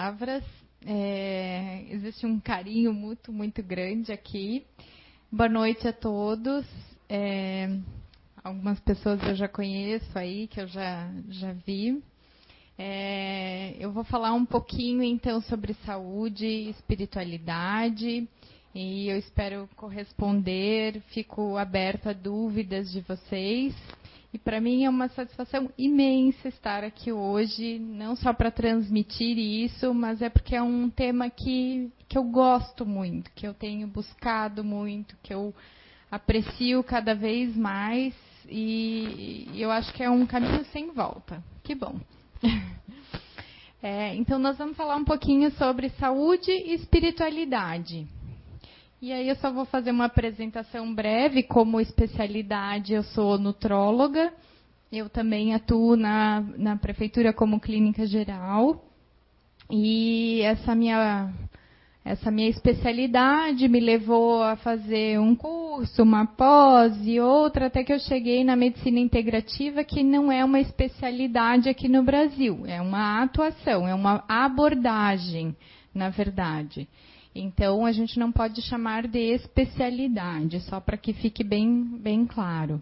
palavras. É, existe um carinho muito, muito grande aqui. Boa noite a todos. É, algumas pessoas eu já conheço aí, que eu já, já vi. É, eu vou falar um pouquinho então sobre saúde espiritualidade e eu espero corresponder. Fico aberta a dúvidas de vocês. E para mim é uma satisfação imensa estar aqui hoje, não só para transmitir isso, mas é porque é um tema que, que eu gosto muito, que eu tenho buscado muito, que eu aprecio cada vez mais e, eu acho que é um caminho sem volta. Que bom. É, então, nós vamos falar um pouquinho sobre saúde e espiritualidade. E aí eu só vou fazer uma apresentação breve. Como especialidade, eu sou nutróloga. Eu também atuo na, na prefeitura como clínica geral. E essa minha, essa minha especialidade me levou a fazer um curso, uma pós e outra, até que eu cheguei na medicina integrativa, que não é uma especialidade aqui no Brasil, é uma atuação, é uma abordagem, na verdade. Então, a gente não pode chamar de especialidade, só para que fique bem, bem claro.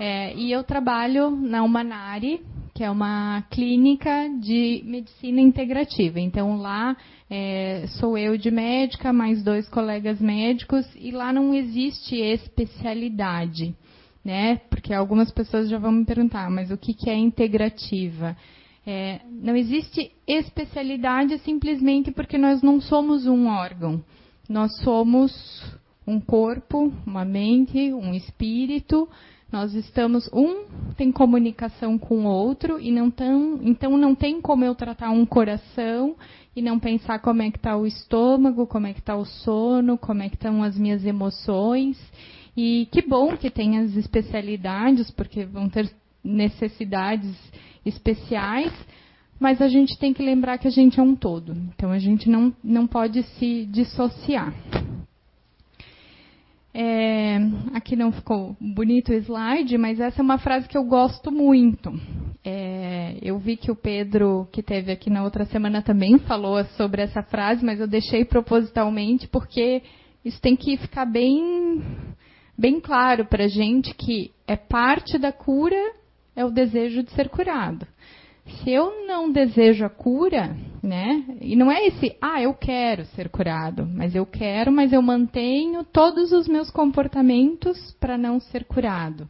É, e eu trabalho na Humanari, que é uma clínica de medicina integrativa. Então, lá é, sou eu de médica, mais dois colegas médicos, e lá não existe especialidade. Né? Porque algumas pessoas já vão me perguntar, mas o que, que é integrativa? É, não existe especialidade simplesmente porque nós não somos um órgão. Nós somos um corpo, uma mente, um espírito. Nós estamos um tem comunicação com o outro e não tão, então não tem como eu tratar um coração e não pensar como é que está o estômago, como é que está o sono, como é que estão as minhas emoções. E que bom que tem as especialidades, porque vão ter necessidades especiais, mas a gente tem que lembrar que a gente é um todo. Então a gente não, não pode se dissociar. É, aqui não ficou bonito o slide, mas essa é uma frase que eu gosto muito. É, eu vi que o Pedro, que teve aqui na outra semana, também falou sobre essa frase, mas eu deixei propositalmente porque isso tem que ficar bem, bem claro para a gente que é parte da cura é o desejo de ser curado. Se eu não desejo a cura, né? E não é esse, ah, eu quero ser curado, mas eu quero, mas eu mantenho todos os meus comportamentos para não ser curado.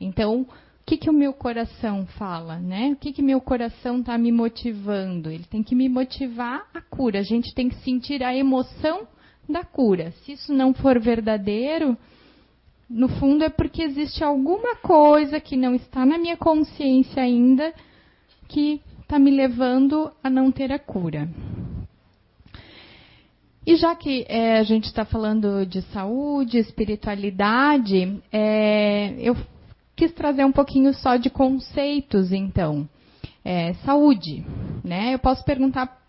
Então, o que, que o meu coração fala, né? O que, que meu coração está me motivando? Ele tem que me motivar a cura. A gente tem que sentir a emoção da cura. Se isso não for verdadeiro, no fundo é porque existe alguma coisa que não está na minha consciência ainda que está me levando a não ter a cura. E já que é, a gente está falando de saúde, espiritualidade, é, eu quis trazer um pouquinho só de conceitos, então. É, saúde, né? Eu posso perguntar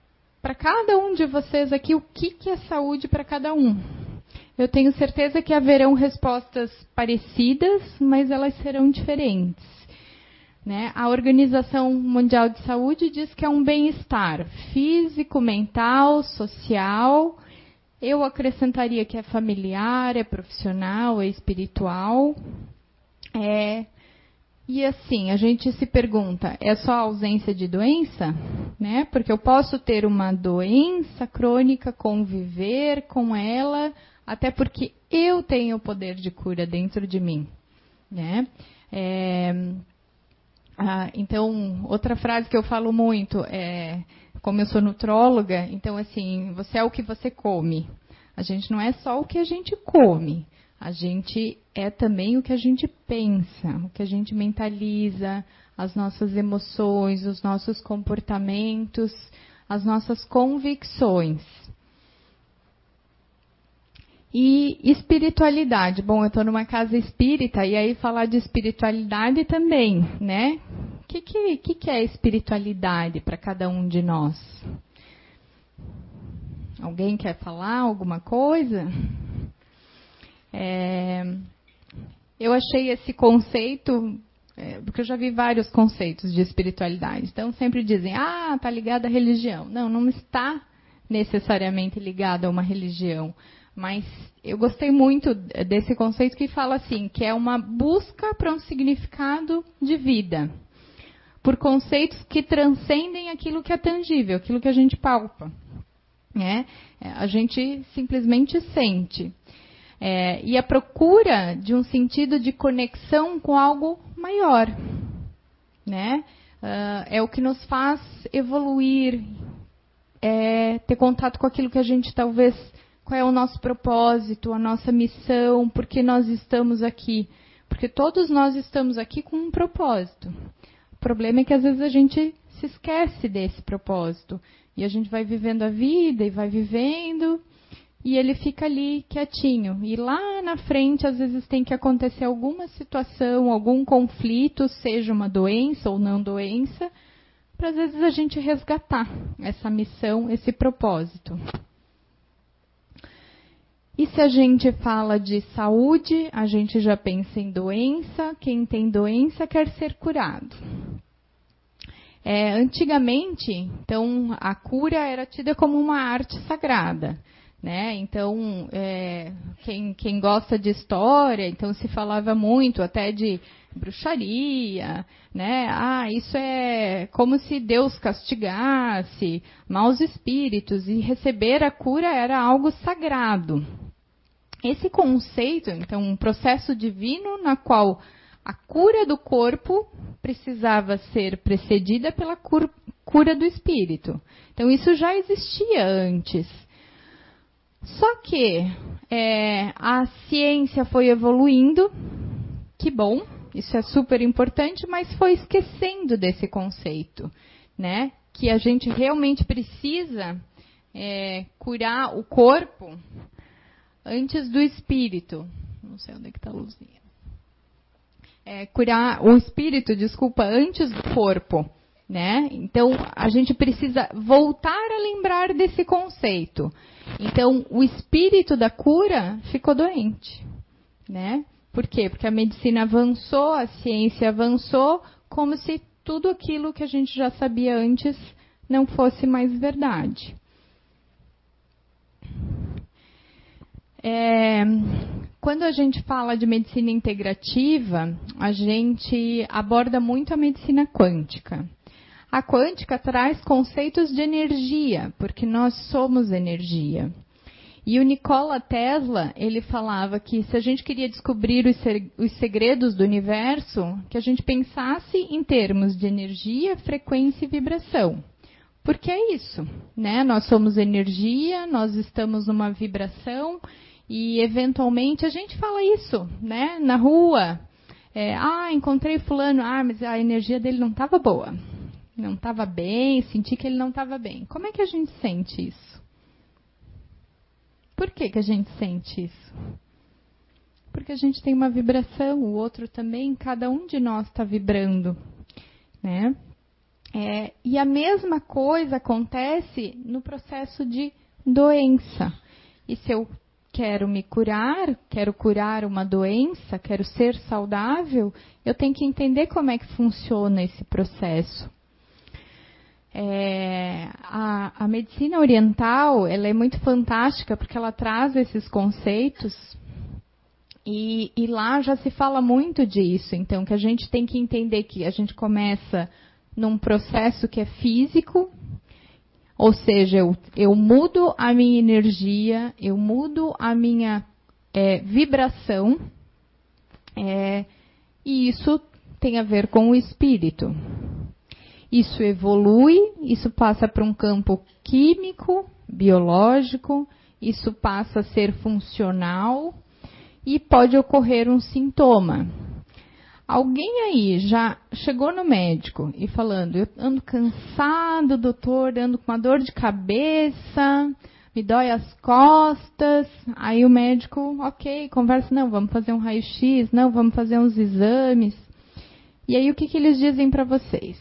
para cada um de vocês aqui o que, que é saúde para cada um. Eu tenho certeza que haverão respostas parecidas, mas elas serão diferentes. Né? A Organização Mundial de Saúde diz que é um bem-estar físico, mental, social. Eu acrescentaria que é familiar, é profissional, é espiritual. É, e assim, a gente se pergunta, é só ausência de doença? Né? Porque eu posso ter uma doença crônica, conviver com ela até porque eu tenho o poder de cura dentro de mim. Né? É, ah, então, outra frase que eu falo muito é, como eu sou nutróloga, então assim, você é o que você come. A gente não é só o que a gente come, a gente é também o que a gente pensa, o que a gente mentaliza, as nossas emoções, os nossos comportamentos, as nossas convicções. E espiritualidade. Bom, eu estou numa casa espírita e aí falar de espiritualidade também, né? O que, que, que, que é espiritualidade para cada um de nós? Alguém quer falar alguma coisa? É, eu achei esse conceito é, porque eu já vi vários conceitos de espiritualidade. Então sempre dizem, ah, está ligado à religião. Não, não está necessariamente ligado a uma religião. Mas eu gostei muito desse conceito que fala assim, que é uma busca para um significado de vida. Por conceitos que transcendem aquilo que é tangível, aquilo que a gente palpa. Né? A gente simplesmente sente. É, e a procura de um sentido de conexão com algo maior. Né? Uh, é o que nos faz evoluir, é, ter contato com aquilo que a gente talvez. Qual é o nosso propósito, a nossa missão, por que nós estamos aqui? Porque todos nós estamos aqui com um propósito. O problema é que às vezes a gente se esquece desse propósito. E a gente vai vivendo a vida e vai vivendo e ele fica ali quietinho. E lá na frente, às vezes, tem que acontecer alguma situação, algum conflito, seja uma doença ou não doença, para às vezes a gente resgatar essa missão, esse propósito. E se a gente fala de saúde, a gente já pensa em doença. Quem tem doença quer ser curado. É, antigamente, então, a cura era tida como uma arte sagrada. Né? Então, é, quem, quem gosta de história, então se falava muito até de bruxaria, né? Ah, isso é como se Deus castigasse maus espíritos e receber a cura era algo sagrado. Esse conceito, então, um processo divino na qual a cura do corpo precisava ser precedida pela cura do espírito. Então, isso já existia antes. Só que é, a ciência foi evoluindo, que bom, isso é super importante, mas foi esquecendo desse conceito, né? Que a gente realmente precisa é, curar o corpo antes do espírito. Não sei onde é que está a luzinha. É, curar o espírito, desculpa, antes do corpo. Né? Então, a gente precisa voltar a lembrar desse conceito. Então, o espírito da cura ficou doente, né? Por quê? Porque a medicina avançou, a ciência avançou, como se tudo aquilo que a gente já sabia antes não fosse mais verdade. É, quando a gente fala de medicina integrativa, a gente aborda muito a medicina quântica. A quântica traz conceitos de energia, porque nós somos energia. E o Nikola Tesla, ele falava que se a gente queria descobrir os segredos do universo, que a gente pensasse em termos de energia, frequência e vibração. Porque é isso, né? Nós somos energia, nós estamos numa vibração e eventualmente a gente fala isso, né? Na rua, é, ah, encontrei fulano, ah, mas a energia dele não estava boa não estava bem, senti que ele não estava bem. Como é que a gente sente isso? Por que, que a gente sente isso? Porque a gente tem uma vibração, o outro também, cada um de nós está vibrando, né? É, e a mesma coisa acontece no processo de doença. E se eu quero me curar, quero curar uma doença, quero ser saudável, eu tenho que entender como é que funciona esse processo. É, a, a, medicina oriental ela é muito fantástica porque ela traz esses conceitos e, e, lá já se fala muito disso. Então, que a gente tem que entender que a gente começa num processo que é físico, ou seja, eu, eu mudo a minha energia, eu mudo a minha é, vibração, é, e isso tem a ver com o espírito. Isso evolui, isso passa para um campo químico, biológico, isso passa a ser funcional e pode ocorrer um sintoma. Alguém aí já chegou no médico e falando, eu ando cansado, doutor, ando com uma dor de cabeça, me dói as costas. Aí o médico, ok, conversa, não, vamos fazer um raio-x, não, vamos fazer uns exames. E aí o que, que eles dizem para vocês?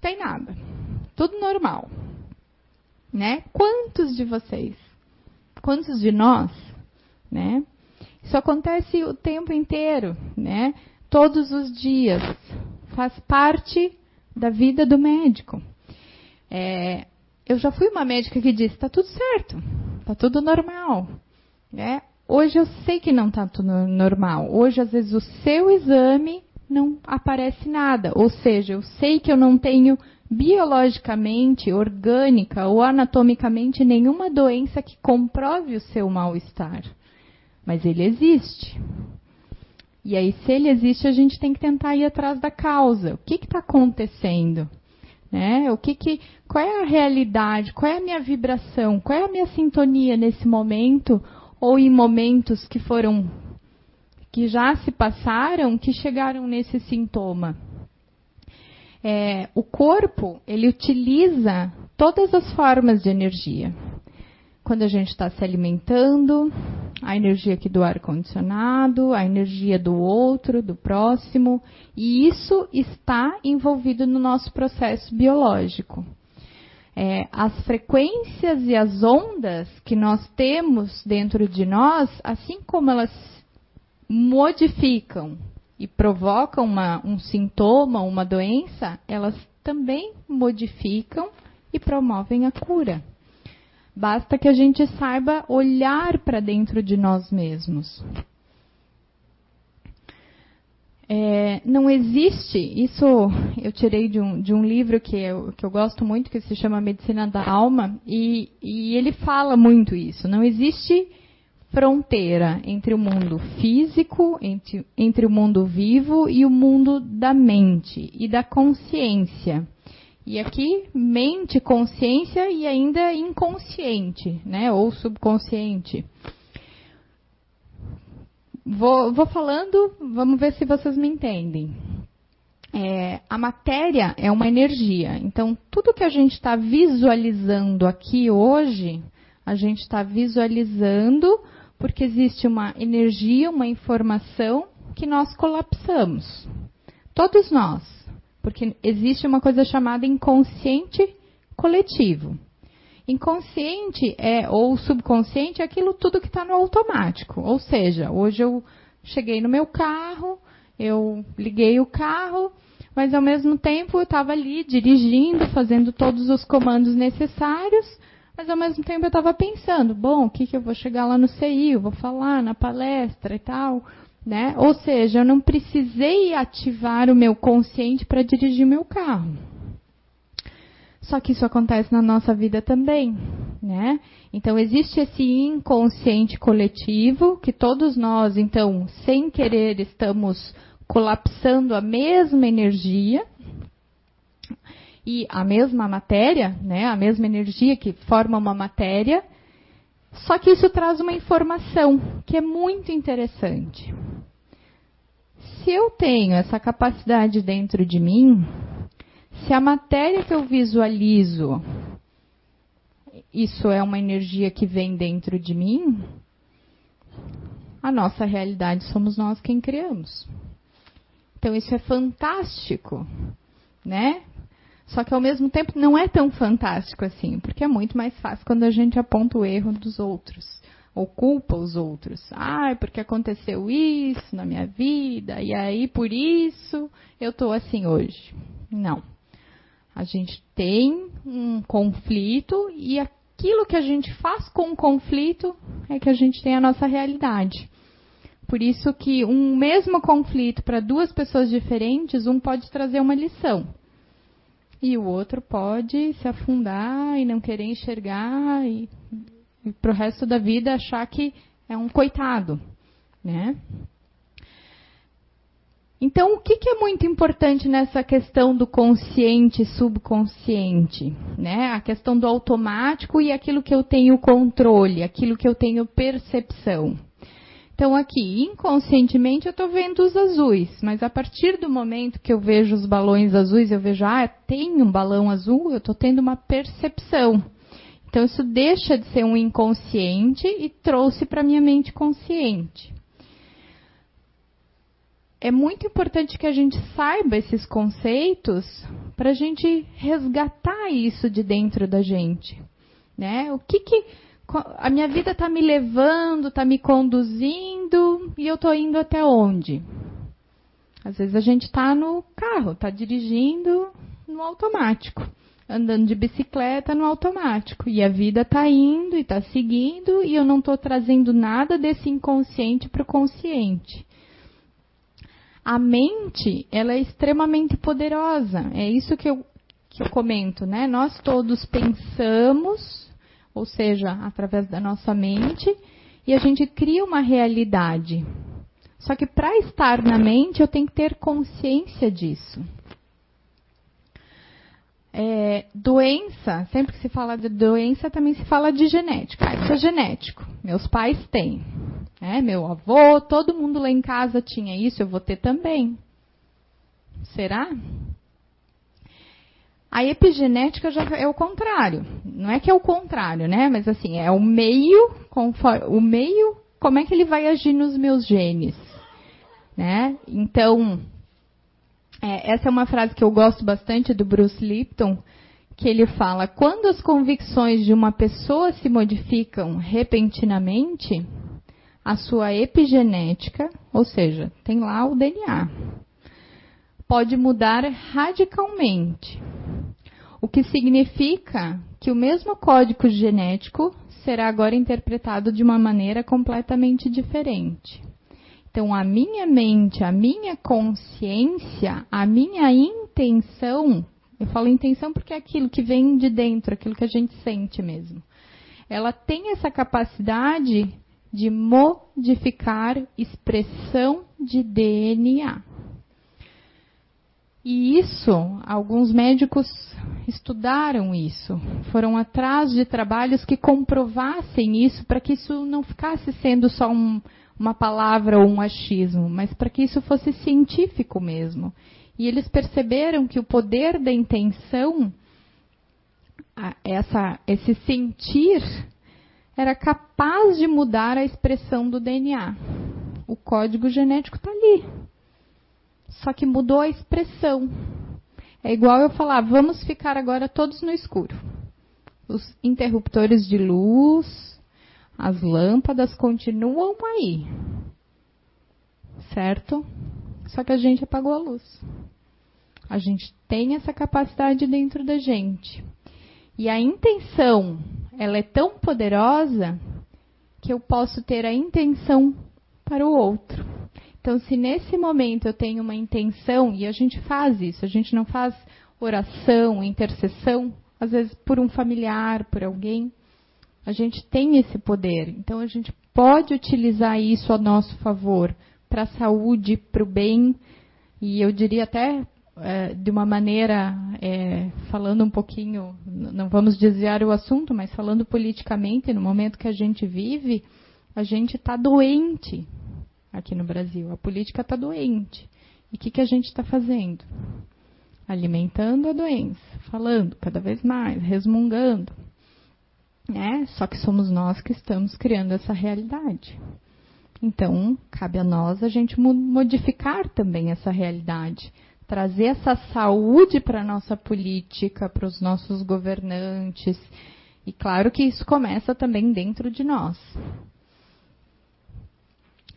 tem nada. Tudo normal. Né? Quantos de vocês? Quantos de nós, né? Isso acontece o tempo inteiro, né? todos os dias. Faz parte da vida do médico. É, eu já fui uma médica que disse: está tudo certo, está tudo normal. Né? Hoje eu sei que não está tudo normal. Hoje, às vezes, o seu exame não aparece nada. Ou seja, eu sei que eu não tenho biologicamente, orgânica ou anatomicamente nenhuma doença que comprove o seu mal-estar. Mas ele existe. E aí, se ele existe, a gente tem que tentar ir atrás da causa. O que está acontecendo? Né? O que, que, qual é a realidade? Qual é a minha vibração? Qual é a minha sintonia nesse momento ou em momentos que foram que já se passaram, que chegaram nesse sintoma? É, o corpo ele utiliza todas as formas de energia. Quando a gente está se alimentando, a energia aqui do ar condicionado, a energia do outro, do próximo, e isso está envolvido no nosso processo biológico. É, as frequências e as ondas que nós temos dentro de nós, assim como elas modificam e provocam uma, um sintoma, uma doença, elas também modificam e promovem a cura. Basta que a gente saiba olhar para dentro de nós mesmos. É, não existe, isso eu tirei de um, de um livro que eu, que eu gosto muito, que se chama Medicina da Alma, e, e ele fala muito isso. Não existe fronteira entre o mundo físico, entre, entre o mundo vivo e o mundo da mente e da consciência. E aqui, mente, consciência e ainda inconsciente, né? Ou subconsciente. Vou, vou falando, vamos ver se vocês me entendem. É, a matéria é uma energia. Então, tudo que a gente está visualizando aqui hoje, a gente está visualizando porque existe uma energia, uma informação que nós colapsamos. Todos nós. Porque existe uma coisa chamada inconsciente coletivo. Inconsciente é ou subconsciente é aquilo tudo que está no automático. Ou seja, hoje eu cheguei no meu carro, eu liguei o carro, mas ao mesmo tempo eu estava ali dirigindo, fazendo todos os comandos necessários, mas ao mesmo tempo eu estava pensando, bom, o que, que eu vou chegar lá no CI, eu vou falar na palestra e tal. Né? Ou seja, eu não precisei ativar o meu consciente para dirigir o meu carro. Só que isso acontece na nossa vida também, né? Então existe esse inconsciente coletivo que todos nós, então, sem querer, estamos colapsando a mesma energia e a mesma matéria, né? A mesma energia que forma uma matéria. Só que isso traz uma informação que é muito interessante se eu tenho essa capacidade dentro de mim, se a matéria que eu visualizo, isso é uma energia que vem dentro de mim, a nossa realidade somos nós quem criamos. Então isso é fantástico, né? Só que ao mesmo tempo não é tão fantástico assim, porque é muito mais fácil quando a gente aponta o erro dos outros ou culpa os outros. Ah, porque aconteceu isso na minha vida e aí por isso eu estou assim hoje. Não. A gente tem um conflito e aquilo que a gente faz com o conflito é que a gente tem a nossa realidade. Por isso que um mesmo conflito para duas pessoas diferentes, um pode trazer uma lição. E o outro pode se afundar e não querer enxergar e e para o resto da vida achar que é um coitado, né? Então, o que, que, é muito importante nessa questão do consciente e subconsciente? Né? A questão do automático e aquilo que eu tenho controle, aquilo que eu tenho percepção. Então, aqui, inconscientemente, eu estou vendo os azuis, mas a partir do momento que eu vejo os balões azuis, eu vejo, ah, tem um balão azul, eu estou tendo uma percepção. Então, isso deixa de ser um inconsciente e trouxe para minha mente consciente. É muito importante que a gente saiba esses conceitos para a gente resgatar isso de dentro da gente. Né? O que, que a minha vida está me levando, está me conduzindo e eu estou indo até onde? Às vezes a gente está no carro, está dirigindo no automático, andando de bicicleta no automático. E a vida está indo e está seguindo e eu não estou trazendo nada desse inconsciente para o consciente. A mente, ela é extremamente poderosa. É isso que eu, que eu comento, né? Nós todos pensamos, ou seja, através da nossa mente, e a gente cria uma realidade. Só que para estar na mente, eu tenho que ter consciência disso. É, doença, sempre que se fala de doença, também se fala de genética. Ah, isso é genético. Meus pais têm. É, meu avô, todo mundo lá em casa tinha isso, eu vou ter também. Será? A epigenética já é o contrário. Não é que é o contrário, né? Mas assim, é o meio, conforme, o meio, como é que ele vai agir nos meus genes. Né? Então, é, essa é uma frase que eu gosto bastante do Bruce Lipton, que ele fala: quando as convicções de uma pessoa se modificam repentinamente, a sua epigenética, ou seja, tem lá o DNA, pode mudar radicalmente. O que significa que o mesmo código genético será agora interpretado de uma maneira completamente diferente. Então, a minha mente, a minha consciência, a minha intenção, eu falo intenção porque é aquilo que vem de dentro, aquilo que a gente sente mesmo. Ela tem essa capacidade de modificar expressão de DNA. E isso, alguns médicos estudaram isso, foram atrás de trabalhos que comprovassem isso para que isso não ficasse sendo só um, uma palavra ou um achismo, mas para que isso fosse científico mesmo. E eles perceberam que o poder da intenção, essa, esse sentir, era capaz de mudar a expressão do DNA. O código genético está ali. Só que mudou a expressão. É igual eu falar, vamos ficar agora todos no escuro. Os interruptores de luz, as lâmpadas continuam aí. Certo? Só que a gente apagou a luz. A gente tem essa capacidade dentro da gente. E a intenção, ela é tão poderosa que eu posso ter a intenção para o outro. Então, se nesse momento eu tenho uma intenção, e a gente faz isso, a gente não faz oração, intercessão, às vezes por um familiar, por alguém, a gente tem esse poder. Então a gente pode utilizar isso a nosso favor para a saúde, para o bem, e eu diria até é, de uma maneira, é, falando um pouquinho, não vamos desviar o assunto, mas falando politicamente, no momento que a gente vive, a gente está doente aqui no Brasil. A política está doente. E o que, que a gente está fazendo? Alimentando a doença, falando cada vez mais, resmungando né? Só que somos nós que estamos criando essa realidade. Então, cabe a nós a gente modificar também essa realidade, trazer essa saúde para a nossa política, para os nossos governantes. E claro que isso começa também dentro de nós.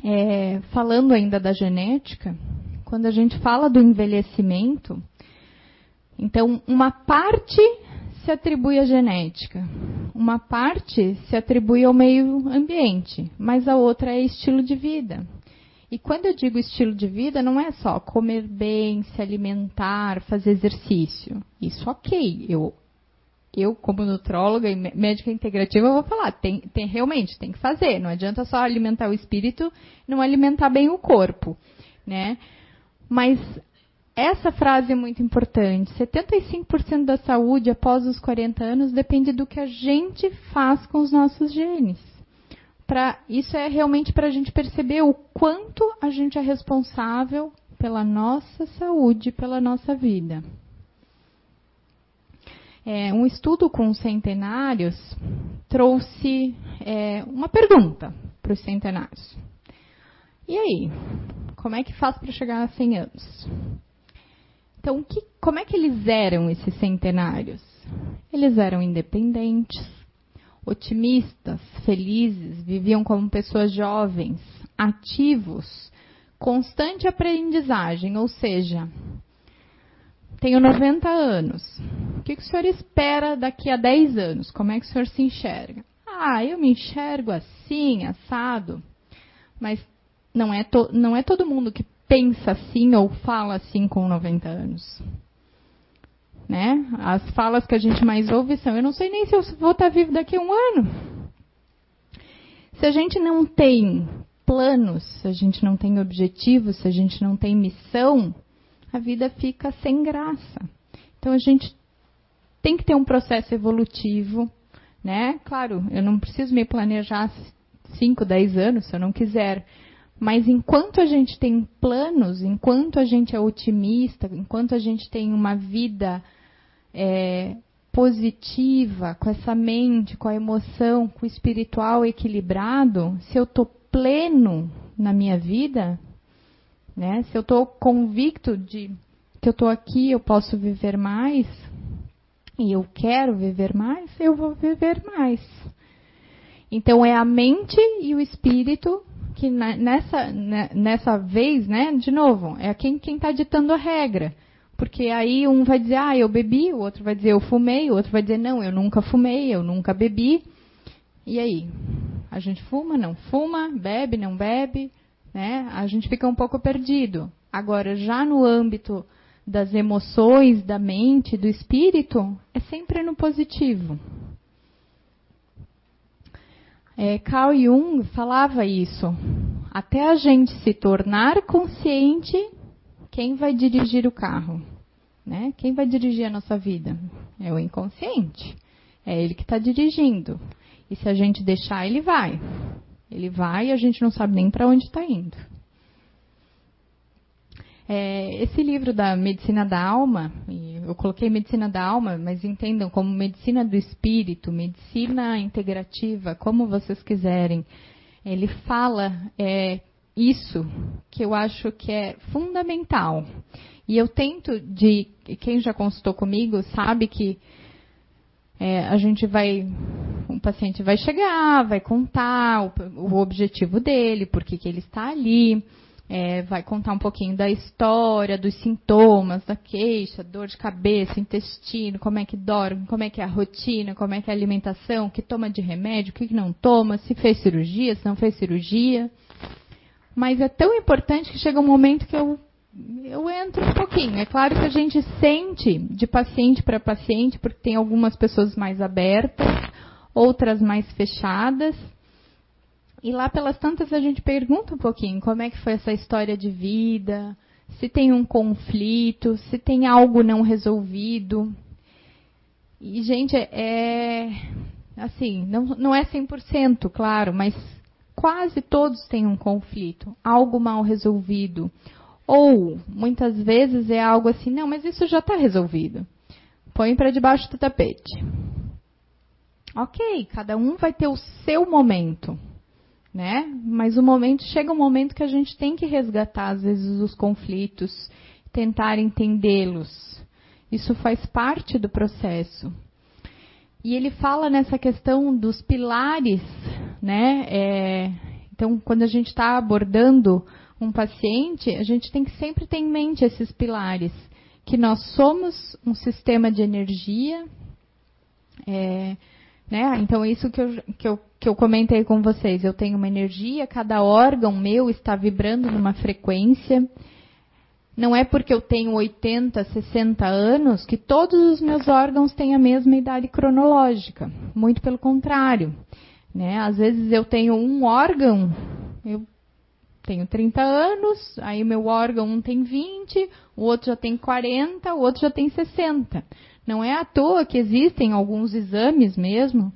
É, falando ainda da genética, quando a gente fala do envelhecimento, então uma parte se atribui à genética, uma parte se atribui ao meio ambiente, mas a outra é estilo de vida. E quando eu digo estilo de vida, não é só comer bem, se alimentar, fazer exercício. Isso ok. Eu, eu como nutróloga e médica integrativa, vou falar, tem, tem, realmente, tem que fazer. Não adianta só alimentar o espírito, não alimentar bem o corpo. Né? Mas essa frase é muito importante. 75% da saúde após os 40 anos depende do que a gente faz com os nossos genes. Pra, isso é realmente para a gente perceber o quanto a gente é responsável pela nossa saúde, pela nossa vida. É, um estudo com centenários trouxe é, uma pergunta para os centenários. E aí, como é que faz para chegar a 100 anos? Então, que, como é que eles eram esses centenários? Eles eram independentes, otimistas, felizes, viviam como pessoas jovens, ativos, constante aprendizagem, ou seja, tenho 90 anos. O que, que o senhor espera daqui a 10 anos? Como é que o senhor se enxerga? Ah, eu me enxergo assim, assado. Mas não é, to, não é todo mundo que pensa assim ou fala assim com 90 anos. Né? As falas que a gente mais ouve são: eu não sei nem se eu vou estar vivo daqui a um ano. Se a gente não tem planos, se a gente não tem objetivos, se a gente não tem missão, a vida fica sem graça. Então a gente tem que ter um processo evolutivo, né? Claro, eu não preciso me planejar 5, 10 anos se eu não quiser. Mas enquanto a gente tem planos, enquanto a gente é otimista, enquanto a gente tem uma vida é, positiva, com essa mente, com a emoção, com o espiritual equilibrado, se eu estou pleno na minha vida, né? Se eu estou convicto de que eu estou aqui, eu posso viver mais e eu quero viver mais, eu vou viver mais. Então é a mente e o espírito que nessa, nessa vez, né? De novo, é quem está ditando a regra. Porque aí um vai dizer, ah, eu bebi, o outro vai dizer, eu fumei, o outro vai dizer, não, eu nunca fumei, eu nunca bebi. E aí? A gente fuma, não fuma, bebe, não bebe, né? A gente fica um pouco perdido. Agora, já no âmbito das emoções, da mente, do espírito, é sempre no positivo. É, Carl Jung falava isso. Até a gente se tornar consciente quem vai dirigir o carro? Né? Quem vai dirigir a nossa vida? É o inconsciente. É ele que está dirigindo. E se a gente deixar, ele vai. Ele vai e a gente não sabe nem para onde está indo. É, esse livro da Medicina da Alma, eu coloquei Medicina da Alma, mas entendam como Medicina do Espírito, Medicina Integrativa, como vocês quiserem. Ele fala é, isso que eu acho que é fundamental. E eu tento de. Quem já consultou comigo sabe que é, a gente vai. Um paciente vai chegar, vai contar o, o objetivo dele, por que ele está ali. É, vai contar um pouquinho da história, dos sintomas, da queixa, dor de cabeça, intestino, como é que dorme, como é que é a rotina, como é que é a alimentação, o que toma de remédio, o que não toma, se fez cirurgia, se não fez cirurgia. Mas é tão importante que chega um momento que eu, eu entro um pouquinho. É claro que a gente sente de paciente para paciente, porque tem algumas pessoas mais abertas, outras mais fechadas. E lá pelas tantas a gente pergunta um pouquinho como é que foi essa história de vida, se tem um conflito, se tem algo não resolvido. E, gente, é. Assim, não, não é 100%, claro, mas quase todos têm um conflito, algo mal resolvido. Ou, muitas vezes, é algo assim, não, mas isso já está resolvido. Põe para debaixo do tapete. Ok, cada um vai ter o seu momento, né? Mas o momento chega um momento que a gente tem que resgatar às vezes os conflitos, tentar entendê-los. Isso faz parte do processo. E ele fala nessa questão dos pilares, né? É, então, quando a gente está abordando um paciente, a gente tem que sempre ter em mente esses pilares, que nós somos um sistema de energia, é, né? Então, isso que eu, que, eu, que eu comentei com vocês, eu tenho uma energia, cada órgão meu está vibrando numa frequência, não é porque eu tenho 80, 60 anos que todos os meus órgãos têm a mesma idade cronológica. Muito pelo contrário. Né? Às vezes eu tenho um órgão, eu tenho 30 anos, aí meu órgão um tem 20, o outro já tem 40, o outro já tem 60. Não é à toa que existem alguns exames mesmo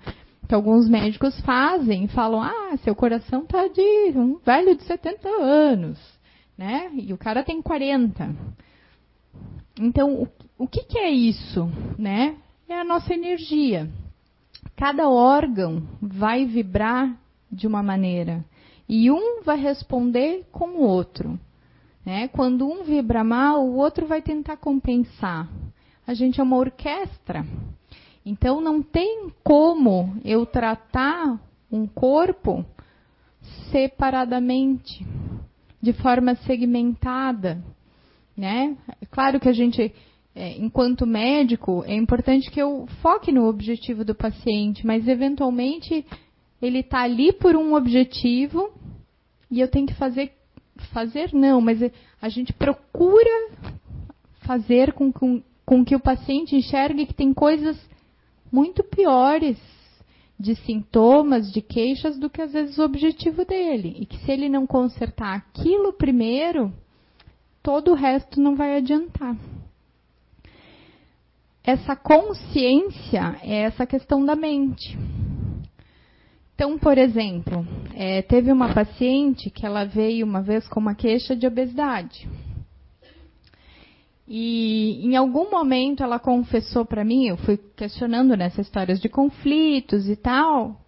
que alguns médicos fazem falam: ah, seu coração está de um velho de 70 anos né? E o cara tem 40. Então, o, o que, que é isso, né? É a nossa energia. Cada órgão vai vibrar de uma maneira e um vai responder com o outro. Né? Quando um vibra mal, o outro vai tentar compensar. A gente é uma orquestra. Então não tem como eu tratar um corpo separadamente de forma segmentada, né? Claro que a gente, é, enquanto médico, é importante que eu foque no objetivo do paciente, mas eventualmente ele está ali por um objetivo e eu tenho que fazer, fazer não, mas a gente procura fazer com, com que o paciente enxergue que tem coisas muito piores de sintomas, de queixas, do que às vezes o objetivo dele. E que se ele não consertar aquilo primeiro, todo o resto não vai adiantar. Essa consciência é essa questão da mente. Então, por exemplo, é, teve uma paciente que ela veio uma vez com uma queixa de obesidade. E em algum momento ela confessou para mim, eu fui questionando nessas histórias de conflitos e tal,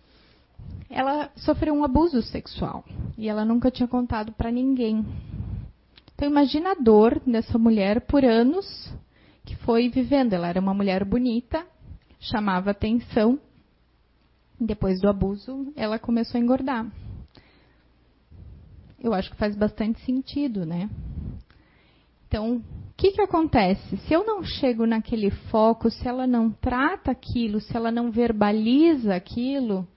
ela sofreu um abuso sexual e ela nunca tinha contado para ninguém. Então imagina a dor dessa mulher por anos que foi vivendo. Ela era uma mulher bonita, chamava atenção. Depois do abuso, ela começou a engordar. Eu acho que faz bastante sentido, né? Então, o que, que acontece? Se eu não chego naquele foco, se ela não trata aquilo, se ela não verbaliza aquilo,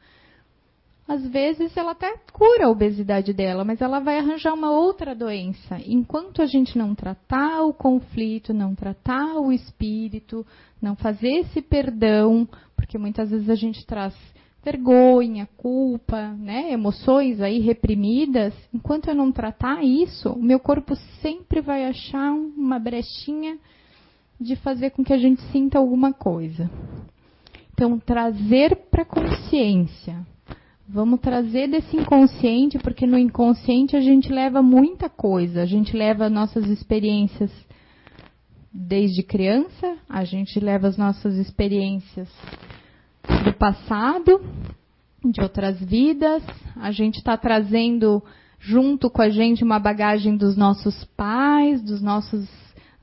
às vezes ela até cura a obesidade dela, mas ela vai arranjar uma outra doença. Enquanto a gente não tratar o conflito, não tratar o espírito, não fazer esse perdão, porque muitas vezes a gente traz vergonha, culpa, né, emoções aí reprimidas, enquanto eu não tratar isso, o meu corpo sempre vai achar uma brechinha de fazer com que a gente sinta alguma coisa. Então, trazer para consciência. Vamos trazer desse inconsciente, porque no inconsciente a gente leva muita coisa. A gente leva nossas experiências desde criança, a gente leva as nossas experiências do passado, de outras vidas. A gente está trazendo junto com a gente uma bagagem dos nossos pais, dos nossos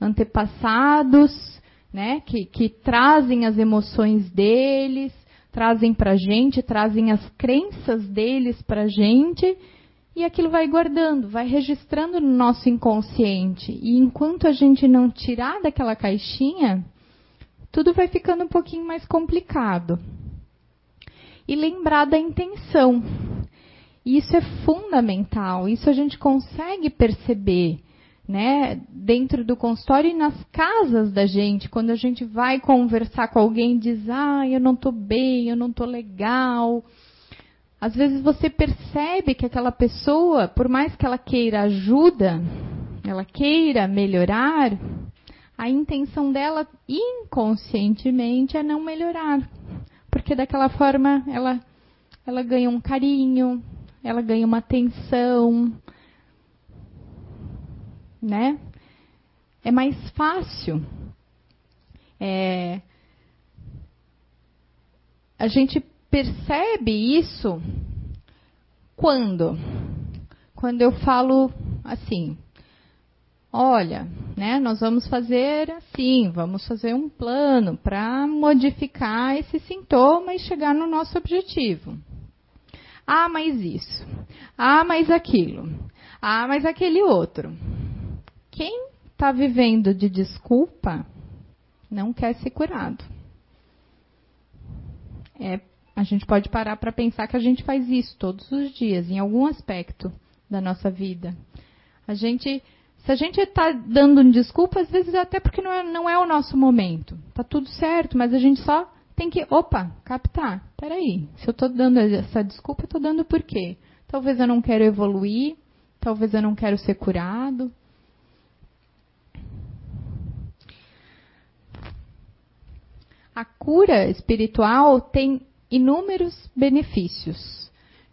antepassados, né? Que, que trazem as emoções deles, trazem para a gente, trazem as crenças deles para a gente. E aquilo vai guardando, vai registrando no nosso inconsciente. E enquanto a gente não tirar daquela caixinha, tudo vai ficando um pouquinho mais complicado e lembrar da intenção. Isso é fundamental, isso a gente consegue perceber, né, dentro do consultório e nas casas da gente, quando a gente vai conversar com alguém e diz: "Ah, eu não estou bem, eu não estou legal". Às vezes você percebe que aquela pessoa, por mais que ela queira ajuda, ela queira melhorar, a intenção dela inconscientemente é não melhorar porque daquela forma ela, ela ganha um carinho, ela ganha uma atenção, né? É mais fácil. É, a gente percebe isso quando? Quando eu falo assim, olha, né, nós vamos fazer assim, vamos fazer um plano para modificar esse sintoma e chegar no nosso objetivo. Ah, mas isso. Ah, mas aquilo. Ah, mas aquele outro. Quem está vivendo de desculpa não quer ser curado. É, a gente pode parar para pensar que a gente faz isso todos os dias, em algum aspecto da nossa vida. A gente se a gente está dando desculpa, às vezes até porque não é, não é o nosso momento. Tá tudo certo, mas a gente só tem que, opa, captar. Peraí, se eu estou dando essa desculpa, eu estou dando por quê? Talvez eu não quero evoluir, talvez eu não quero ser curado. A cura espiritual tem inúmeros benefícios.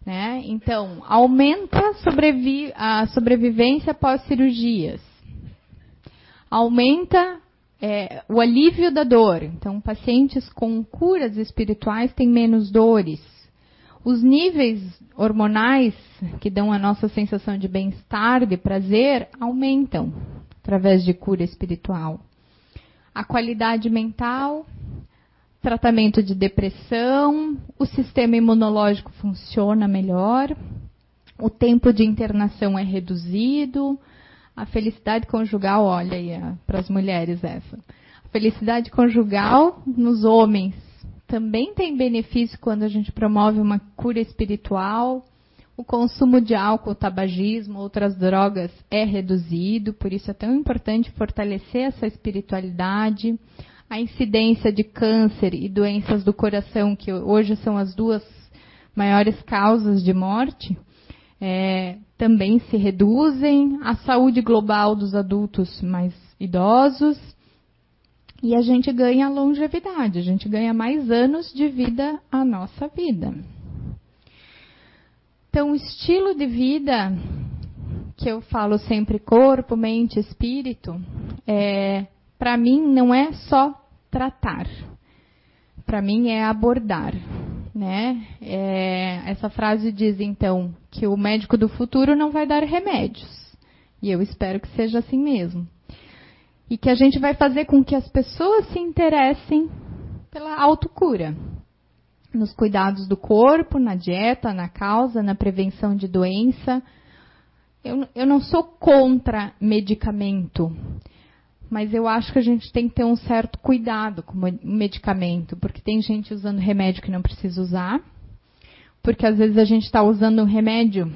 Né? Então, aumenta sobrevi a sobrevivência pós-cirurgias. Aumenta é, o alívio da dor. Então, pacientes com curas espirituais têm menos dores. Os níveis hormonais que dão a nossa sensação de bem-estar, de prazer, aumentam através de cura espiritual. A qualidade mental tratamento de depressão, o sistema imunológico funciona melhor, o tempo de internação é reduzido, a felicidade conjugal, olha aí, para as mulheres essa. A felicidade conjugal nos homens também tem benefício quando a gente promove uma cura espiritual. O consumo de álcool, tabagismo, outras drogas é reduzido, por isso é tão importante fortalecer essa espiritualidade. A incidência de câncer e doenças do coração, que hoje são as duas maiores causas de morte, é, também se reduzem. A saúde global dos adultos mais idosos e a gente ganha longevidade, a gente ganha mais anos de vida à nossa vida. Então, o estilo de vida que eu falo sempre corpo, mente, espírito, é, para mim não é só tratar. Para mim é abordar, né? É, essa frase diz então que o médico do futuro não vai dar remédios. E eu espero que seja assim mesmo e que a gente vai fazer com que as pessoas se interessem pela autocura. Nos cuidados do corpo, na dieta, na causa, na prevenção de doença. Eu, eu não sou contra medicamento, mas eu acho que a gente tem que ter um certo cuidado com o medicamento, porque tem gente usando remédio que não precisa usar, porque às vezes a gente está usando um remédio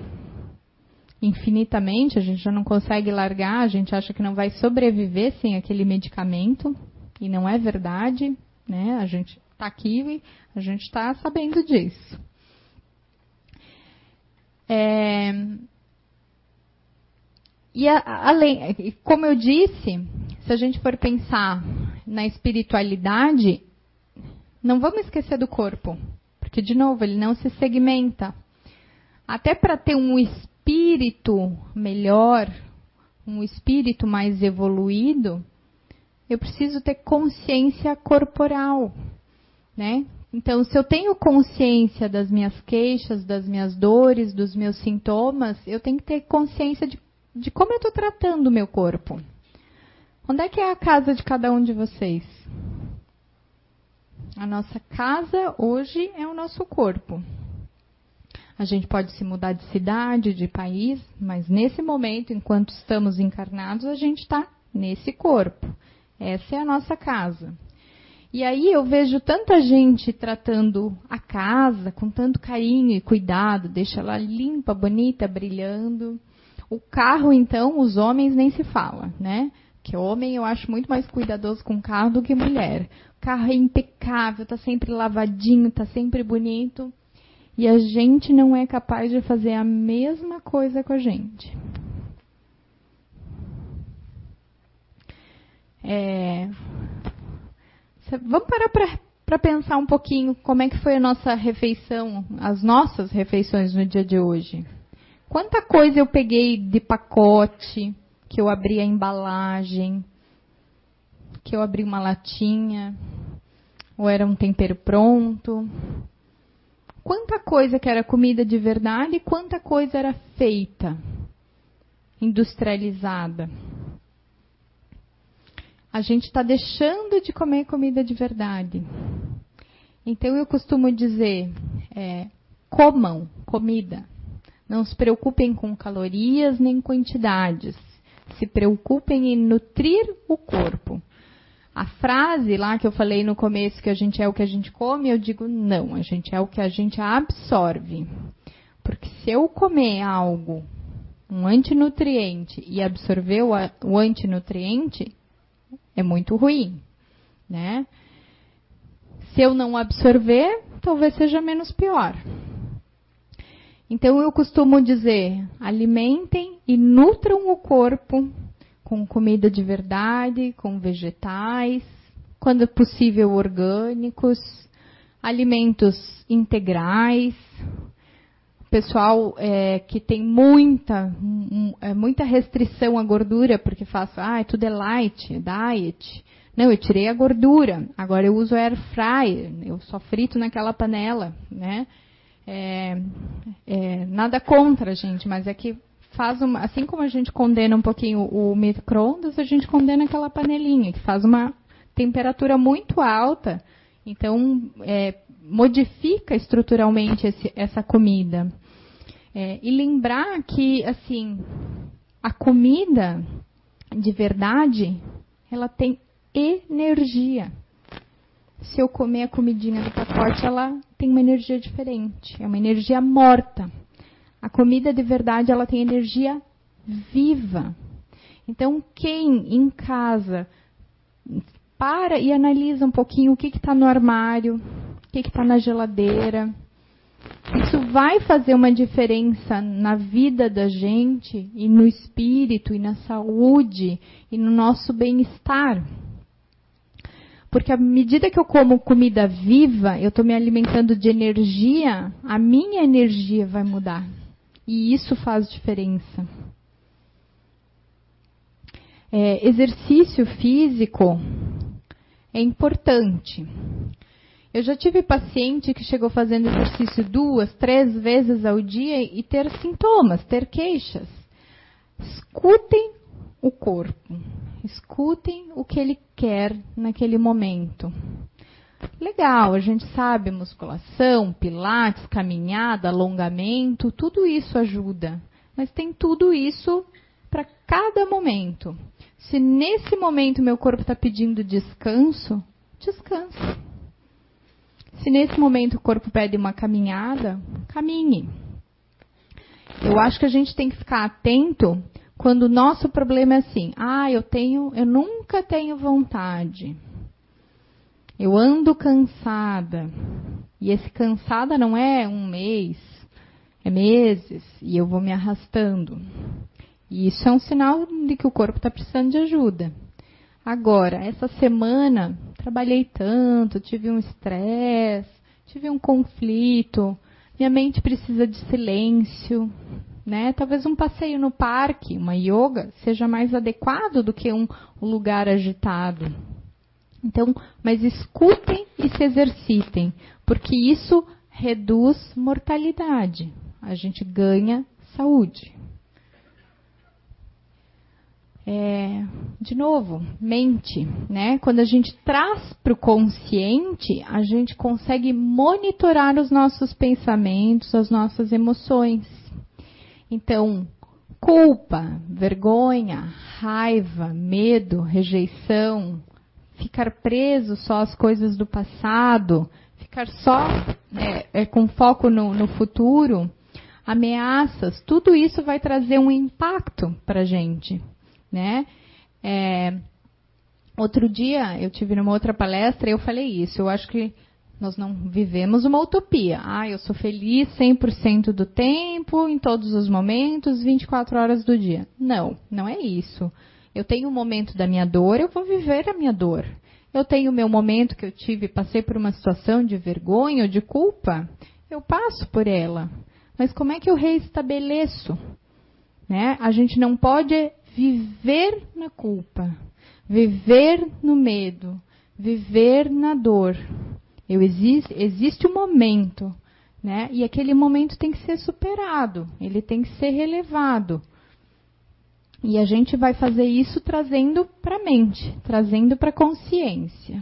infinitamente, a gente já não consegue largar, a gente acha que não vai sobreviver sem aquele medicamento, e não é verdade, né? A gente está aqui e a gente está sabendo disso. É, e a, além, como eu disse, se a gente for pensar na espiritualidade, não vamos esquecer do corpo, porque de novo ele não se segmenta. Até para ter um espírito melhor, um espírito mais evoluído, eu preciso ter consciência corporal, né? Então, se eu tenho consciência das minhas queixas, das minhas dores, dos meus sintomas, eu tenho que ter consciência de, de como eu estou tratando o meu corpo. Onde é que é a casa de cada um de vocês? A nossa casa hoje é o nosso corpo. A gente pode se mudar de cidade, de país, mas nesse momento, enquanto estamos encarnados, a gente está nesse corpo. Essa é a nossa casa. E aí eu vejo tanta gente tratando a casa com tanto carinho e cuidado, deixa ela limpa, bonita, brilhando. O carro, então, os homens nem se fala, né? Que homem eu acho muito mais cuidadoso com o carro do que mulher. O carro é impecável, tá sempre lavadinho, tá sempre bonito. E a gente não é capaz de fazer a mesma coisa com a gente. É... Vamos parar para pensar um pouquinho como é que foi a nossa refeição, as nossas refeições no dia de hoje. Quanta coisa eu peguei de pacote, que eu abri a embalagem, que eu abri uma latinha, ou era um tempero pronto, quanta coisa que era comida de verdade e quanta coisa era feita, industrializada. A gente está deixando de comer comida de verdade. Então eu costumo dizer, é, comam comida. Não se preocupem com calorias nem quantidades. Se preocupem em nutrir o corpo. A frase lá que eu falei no começo que a gente é o que a gente come, eu digo não, a gente é o que a gente absorve. Porque se eu comer algo, um antinutriente, e absorver o, antinutriente, é muito ruim, né? Se eu não absorver, talvez seja menos pior. Então eu costumo dizer: alimentem e nutram o corpo com comida de verdade, com vegetais, quando possível orgânicos, alimentos integrais. Pessoal é, que tem muita, é, muita restrição à gordura, porque faço, ah, tudo é light, é diet. Não, eu tirei a gordura, agora eu uso air fryer, eu só frito naquela panela, né? É, é, nada contra, gente, mas é que faz uma, assim como a gente condena um pouquinho o micro-ondas, a gente condena aquela panelinha que faz uma temperatura muito alta, então é, modifica estruturalmente esse, essa comida. É, e lembrar que, assim, a comida de verdade, ela tem energia. Se eu comer a comidinha do pacote, ela tem uma energia diferente. É uma energia morta. A comida de verdade, ela tem energia viva. Então, quem em casa para e analisa um pouquinho o que está no armário, o que está na geladeira. Isso vai fazer uma diferença na vida da gente e no espírito e na saúde e no nosso bem-estar. Porque à medida que eu como comida viva, eu estou me alimentando de energia, a minha energia vai mudar. E isso faz diferença. É, exercício físico é importante. Eu já tive paciente que chegou fazendo exercício duas, três vezes ao dia e ter sintomas, ter queixas. Escutem o corpo, escutem o que ele quer naquele momento. Legal, a gente sabe musculação, pilates, caminhada, alongamento, tudo isso ajuda. Mas tem tudo isso para cada momento. Se nesse momento meu corpo está pedindo descanso, descanse. Se nesse momento o corpo pede uma caminhada, caminhe. Eu acho que a gente tem que ficar atento quando o nosso problema é assim: ah, eu tenho, eu nunca tenho vontade. Eu ando cansada. E esse cansada não é um mês, é meses, e eu vou me arrastando. E isso é um sinal de que o corpo está precisando de ajuda. Agora, essa semana, trabalhei tanto, tive um estresse, tive um conflito, minha mente precisa de silêncio, né? Talvez um passeio no parque, uma yoga, seja mais adequado do que um, um lugar agitado. Então, mas escutem e se exercitem, porque isso reduz mortalidade. A gente ganha saúde. É, de novo, mente, né? Quando a gente traz para o consciente, a gente consegue monitorar os nossos pensamentos, as nossas emoções. Então, culpa, vergonha, raiva, medo, rejeição, ficar preso só às coisas do passado, ficar só é, é, com foco no, no futuro, ameaças, tudo isso vai trazer um impacto para a gente né? É, outro dia eu tive numa outra palestra e eu falei isso. Eu acho que nós não vivemos uma utopia. Ah, eu sou feliz 100% do tempo, em todos os momentos, 24 horas do dia. Não, não é isso. Eu tenho um momento da minha dor, eu vou viver a minha dor. Eu tenho o meu momento que eu tive, passei por uma situação de vergonha ou de culpa, eu passo por ela. Mas como é que eu reestabeleço? Né? A gente não pode viver na culpa, viver no medo, viver na dor. Eu existe, existe um momento, né? E aquele momento tem que ser superado, ele tem que ser relevado. E a gente vai fazer isso trazendo para a mente, trazendo para a consciência.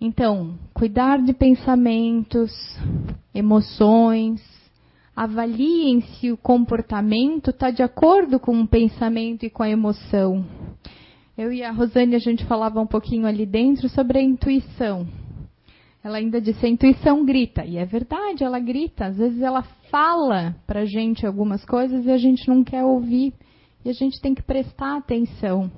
Então, cuidar de pensamentos, emoções, avaliem se o comportamento está de acordo com o pensamento e com a emoção. Eu e a Rosane, a gente falava um pouquinho ali dentro sobre a intuição. Ela ainda disse, a intuição grita. E é verdade, ela grita. Às vezes ela fala para a gente algumas coisas e a gente não quer ouvir. E a gente tem que prestar atenção.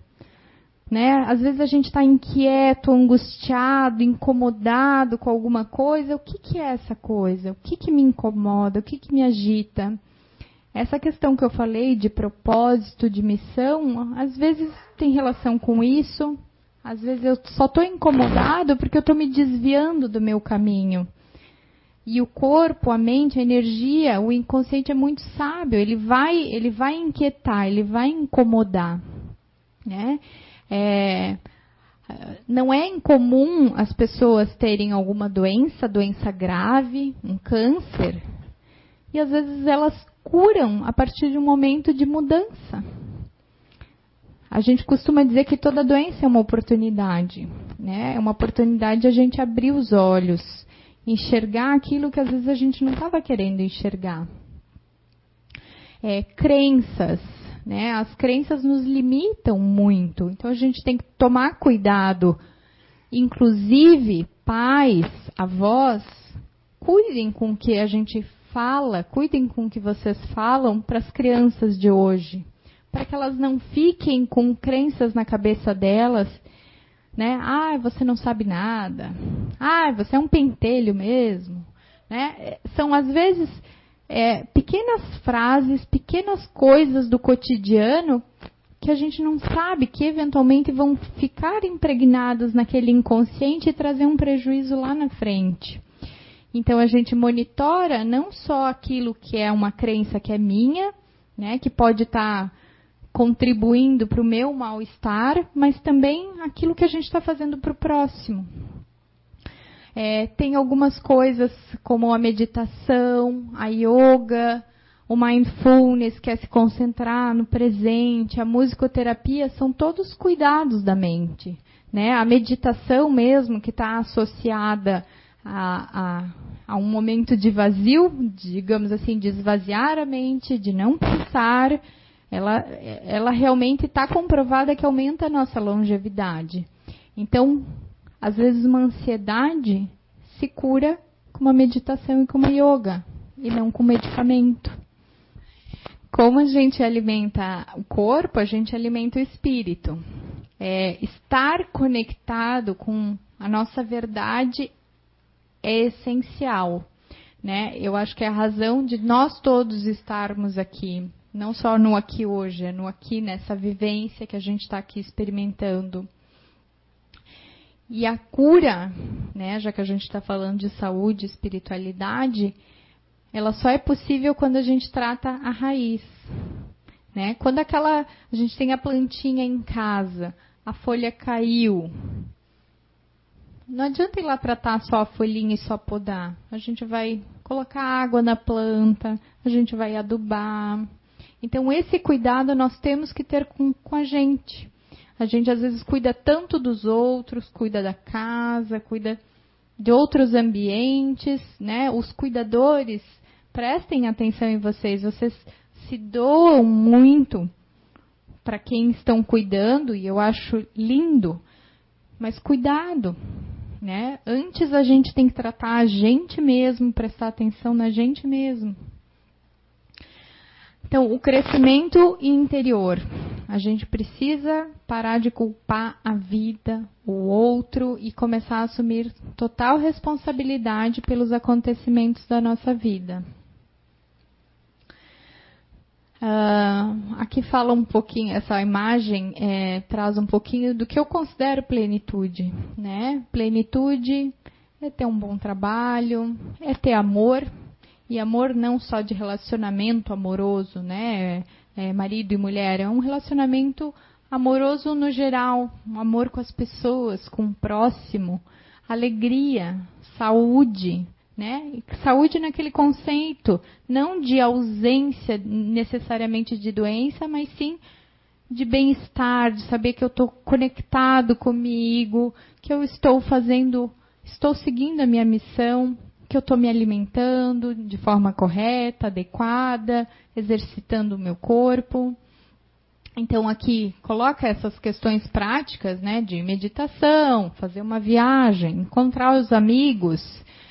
Né? Às vezes a gente está inquieto, angustiado, incomodado com alguma coisa. O que, que é essa coisa? O que, que me incomoda? O que, que me agita? Essa questão que eu falei de propósito, de missão, às vezes tem relação com isso. Às vezes eu só estou incomodado porque eu estou me desviando do meu caminho. E o corpo, a mente, a energia, o inconsciente é muito sábio. Ele vai, ele vai inquietar, ele vai incomodar, né? É, não é incomum as pessoas terem alguma doença, doença grave, um câncer, e às vezes elas curam a partir de um momento de mudança. A gente costuma dizer que toda doença é uma oportunidade, né? É uma oportunidade de a gente abrir os olhos, enxergar aquilo que às vezes a gente não estava querendo enxergar. é, crenças. Né? As crenças nos limitam muito, então a gente tem que tomar cuidado. Inclusive, pais, avós, cuidem com o que a gente fala, cuidem com o que vocês falam para as crianças de hoje, para que elas não fiquem com crenças na cabeça delas, né? Ah, você não sabe nada. Ah, você é um pentelho mesmo, né? São às vezes é, pequenas frases, pequenas coisas do cotidiano que a gente não sabe que eventualmente vão ficar impregnadas naquele inconsciente e trazer um prejuízo lá na frente. Então a gente monitora não só aquilo que é uma crença que é minha, né, que pode estar tá contribuindo para o meu mal-estar, mas também aquilo que a gente está fazendo para o próximo. É, tem algumas coisas como a meditação, a yoga, o mindfulness, que é se concentrar no presente, a musicoterapia, são todos cuidados da mente. Né? A meditação mesmo, que está associada a, a, a, um momento de vazio, digamos assim, de esvaziar a mente, de não pensar, ela, ela realmente está comprovada que aumenta a nossa longevidade. Então, às vezes uma ansiedade se cura com uma meditação e com uma yoga, e não com medicamento. Como a gente alimenta o corpo, a gente alimenta o espírito. É, estar conectado com a nossa verdade é essencial. Né? Eu acho que é a razão de nós todos estarmos aqui, não só no aqui hoje, é no aqui nessa vivência que a gente está aqui experimentando. E a cura, né, já que a gente está falando de saúde, espiritualidade, ela só é possível quando a gente trata a raiz. Né? Quando aquela a gente tem a plantinha em casa, a folha caiu, não adianta ir lá tratar só a folhinha e só podar. A gente vai colocar água na planta, a gente vai adubar. Então, esse cuidado nós temos que ter com, com a gente. A gente às vezes cuida tanto dos outros, cuida da casa, cuida de outros ambientes, né? Os cuidadores, prestem atenção em vocês. Vocês se doam muito para quem estão cuidando e eu acho lindo. Mas cuidado, né? Antes a gente tem que tratar a gente mesmo, prestar atenção na gente mesmo. Então, o crescimento interior. A gente precisa parar de culpar a vida, o outro e começar a assumir total responsabilidade pelos acontecimentos da nossa vida. Uh, aqui fala um pouquinho, essa imagem é, traz um pouquinho do que eu considero plenitude. Né? Plenitude é ter um bom trabalho, é ter amor, e amor não só de relacionamento amoroso, né? É, marido e mulher, é um relacionamento amoroso no geral, um amor com as pessoas, com o próximo, alegria, saúde, né? Saúde naquele conceito, não de ausência necessariamente de doença, mas sim de bem-estar, de saber que eu estou conectado comigo, que eu estou fazendo, estou seguindo a minha missão, que eu estou me alimentando de forma correta, adequada, exercitando o meu corpo. Então aqui coloca essas questões práticas, né, de meditação, fazer uma viagem, encontrar os amigos,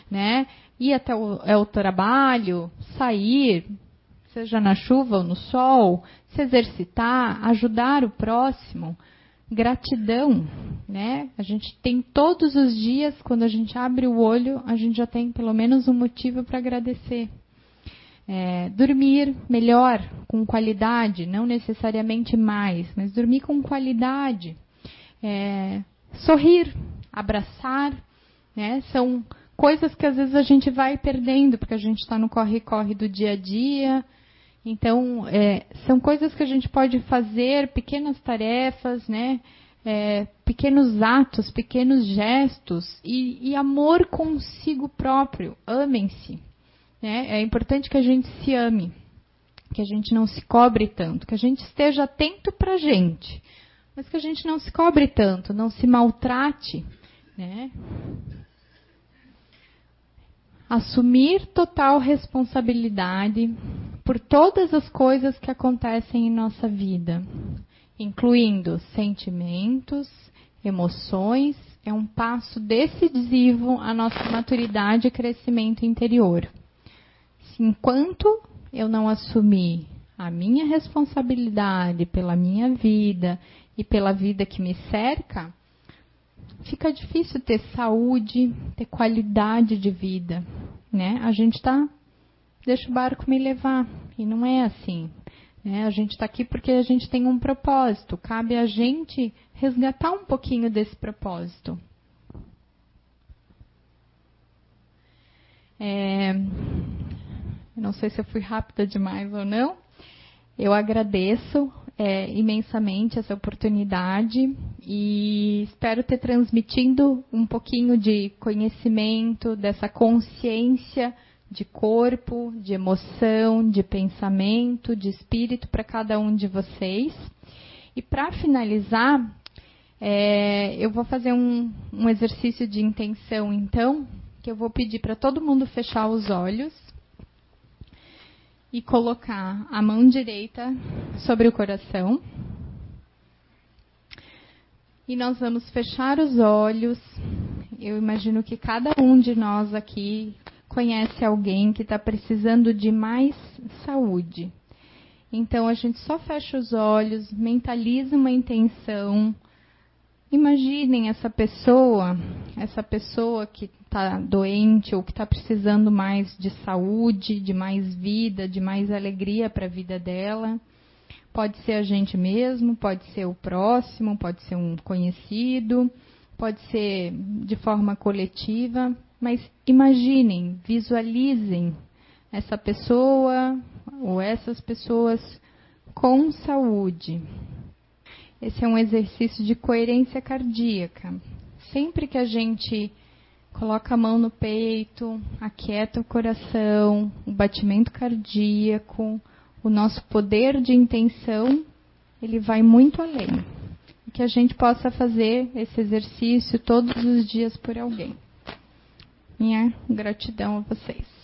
né? Ir até o, é o trabalho, sair, seja na chuva ou no sol, se exercitar, ajudar o próximo, gratidão, né? A gente tem todos os dias, quando a gente abre o olho, a gente já tem pelo menos um motivo para agradecer. É, dormir melhor, com qualidade, não necessariamente mais, mas dormir com qualidade. É, sorrir, abraçar, né? São coisas que às vezes a gente vai perdendo, porque a gente está no corre-corre do dia a dia. Então, é, são coisas que a gente pode fazer, pequenas tarefas, né? É, pequenos atos, pequenos gestos e, e amor consigo próprio. Amem-se. Né? É importante que a gente se ame, que a gente não se cobre tanto, que a gente esteja atento para a gente, mas que a gente não se cobre tanto, não se maltrate. Né? assumir total responsabilidade por todas as coisas que acontecem em nossa vida, incluindo sentimentos, emoções, é um passo decisivo à nossa maturidade e crescimento interior. Enquanto eu não assumir a minha responsabilidade pela minha vida e pela vida que me cerca, fica difícil ter saúde, ter qualidade de vida, né? A gente tá deixa o barco me levar e não é assim. Né? A gente está aqui porque a gente tem um propósito. Cabe a gente resgatar um pouquinho desse propósito. É, não sei se eu fui rápida demais ou não. Eu agradeço é, imensamente essa oportunidade e espero ter transmitido um pouquinho de conhecimento, dessa consciência de corpo, de emoção, de pensamento, de espírito para cada um de vocês. E para finalizar, é, eu vou fazer um, um exercício de intenção, então, que eu vou pedir para todo mundo fechar os olhos e colocar a mão direita sobre o coração. E nós vamos fechar os olhos. Eu imagino que cada um de nós aqui conhece alguém que está precisando de mais saúde. Então a gente só fecha os olhos, mentaliza uma intenção. Imaginem essa pessoa, essa pessoa que está doente ou que está precisando mais de saúde, de mais vida, de mais alegria para a vida dela. Pode ser a gente mesmo, pode ser o próximo, pode ser um conhecido, pode ser de forma coletiva, mas imaginem, visualizem essa pessoa ou essas pessoas com saúde. Esse é um exercício de coerência cardíaca. Sempre que a gente coloca a mão no peito, aquieta o coração, o batimento cardíaco, o nosso poder de intenção, ele vai muito além. Que a gente possa fazer esse exercício todos os dias por alguém. Minha gratidão a vocês.